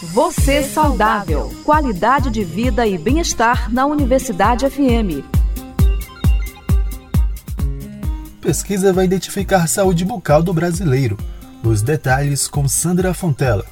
Você saudável. Qualidade de vida e bem-estar na Universidade FM. Pesquisa vai identificar saúde bucal do brasileiro. Os detalhes com Sandra Fontela.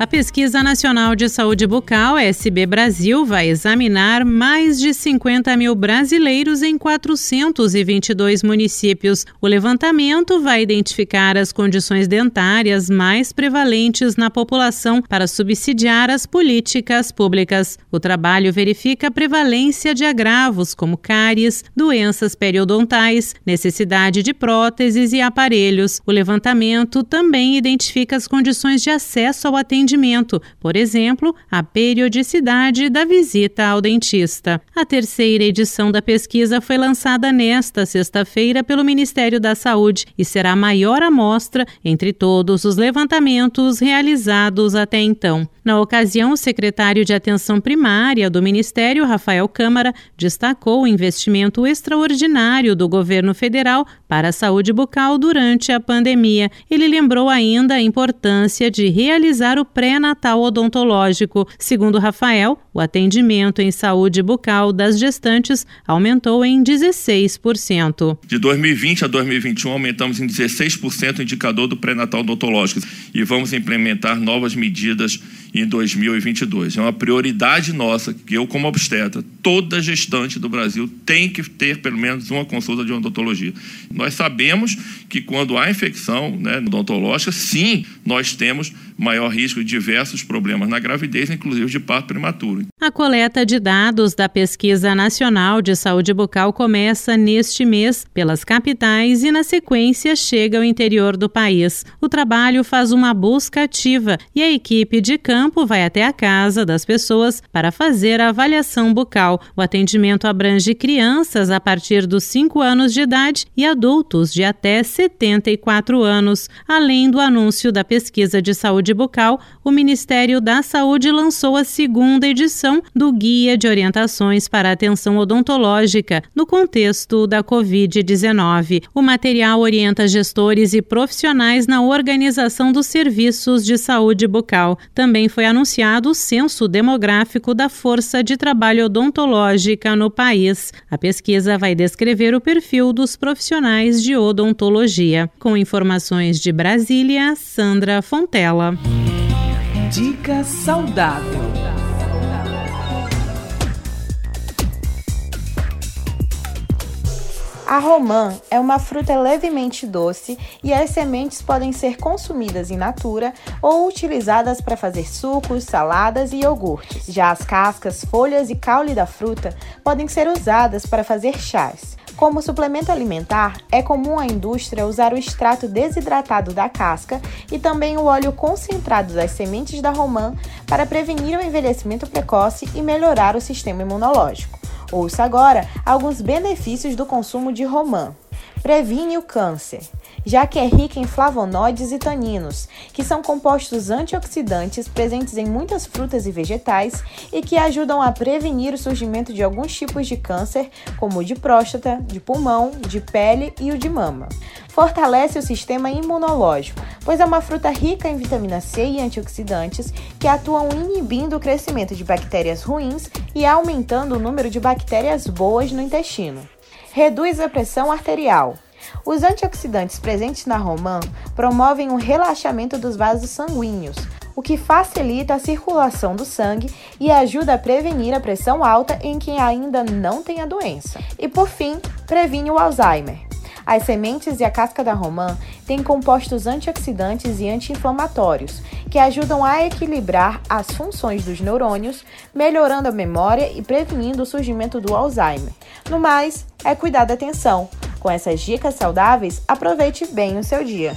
A Pesquisa Nacional de Saúde Bucal, SB Brasil, vai examinar mais de 50 mil brasileiros em 422 municípios. O levantamento vai identificar as condições dentárias mais prevalentes na população para subsidiar as políticas públicas. O trabalho verifica a prevalência de agravos como cáries, doenças periodontais, necessidade de próteses e aparelhos. O levantamento também identifica as condições de acesso ao atendimento atendimento, por exemplo, a periodicidade da visita ao dentista. A terceira edição da pesquisa foi lançada nesta sexta-feira pelo Ministério da Saúde e será a maior amostra entre todos os levantamentos realizados até então. Na ocasião, o secretário de Atenção Primária do Ministério, Rafael Câmara, destacou o investimento extraordinário do governo federal para a saúde bucal durante a pandemia. Ele lembrou ainda a importância de realizar o pré-natal odontológico. Segundo Rafael, o atendimento em saúde bucal das gestantes aumentou em 16%. De 2020 a 2021, aumentamos em 16% o indicador do pré-natal odontológico e vamos implementar novas medidas em 2022. É uma prioridade nossa que eu, como obstetra, toda gestante do Brasil tem que ter pelo menos uma consulta de odontologia. Nós sabemos que quando há infecção né, odontológica, sim, nós temos maior risco de diversos problemas na gravidez, inclusive de parto prematuro. A coleta de dados da Pesquisa Nacional de Saúde Bucal começa neste mês pelas capitais e, na sequência, chega ao interior do país. O trabalho faz uma busca ativa e a equipe de campo vai até a casa das pessoas para fazer a avaliação bucal. O atendimento abrange crianças a partir dos 5 anos de idade e adultos de até 74 anos. Além do anúncio da pesquisa de saúde bucal, o Ministério da Saúde lançou a segunda edição do Guia de Orientações para Atenção Odontológica no contexto da Covid-19. O material orienta gestores e profissionais na organização dos serviços de saúde bucal. Também foi anunciado o censo demográfico da força de trabalho odontológica no país. A pesquisa vai descrever o perfil dos profissionais de odontologia. Com informações de Brasília, Sandra Fontela. Dica saudável. A romã é uma fruta levemente doce e as sementes podem ser consumidas in natura ou utilizadas para fazer sucos, saladas e iogurtes. Já as cascas, folhas e caule da fruta podem ser usadas para fazer chás. Como suplemento alimentar, é comum a indústria usar o extrato desidratado da casca e também o óleo concentrado das sementes da romã para prevenir o envelhecimento precoce e melhorar o sistema imunológico. Ouça agora alguns benefícios do consumo de romã. Previne o câncer já que é rica em flavonoides e taninos, que são compostos antioxidantes presentes em muitas frutas e vegetais e que ajudam a prevenir o surgimento de alguns tipos de câncer, como o de próstata, de pulmão, de pele e o de mama. Fortalece o sistema imunológico, pois é uma fruta rica em vitamina C e antioxidantes que atuam inibindo o crescimento de bactérias ruins e aumentando o número de bactérias boas no intestino. Reduz a pressão arterial. Os antioxidantes presentes na romã promovem o relaxamento dos vasos sanguíneos, o que facilita a circulação do sangue e ajuda a prevenir a pressão alta em quem ainda não tem a doença. E por fim, previne o Alzheimer. As sementes e a casca da romã têm compostos antioxidantes e anti-inflamatórios que ajudam a equilibrar as funções dos neurônios, melhorando a memória e prevenindo o surgimento do Alzheimer. No mais, é cuidar da atenção com essas dicas saudáveis, aproveite bem o seu dia.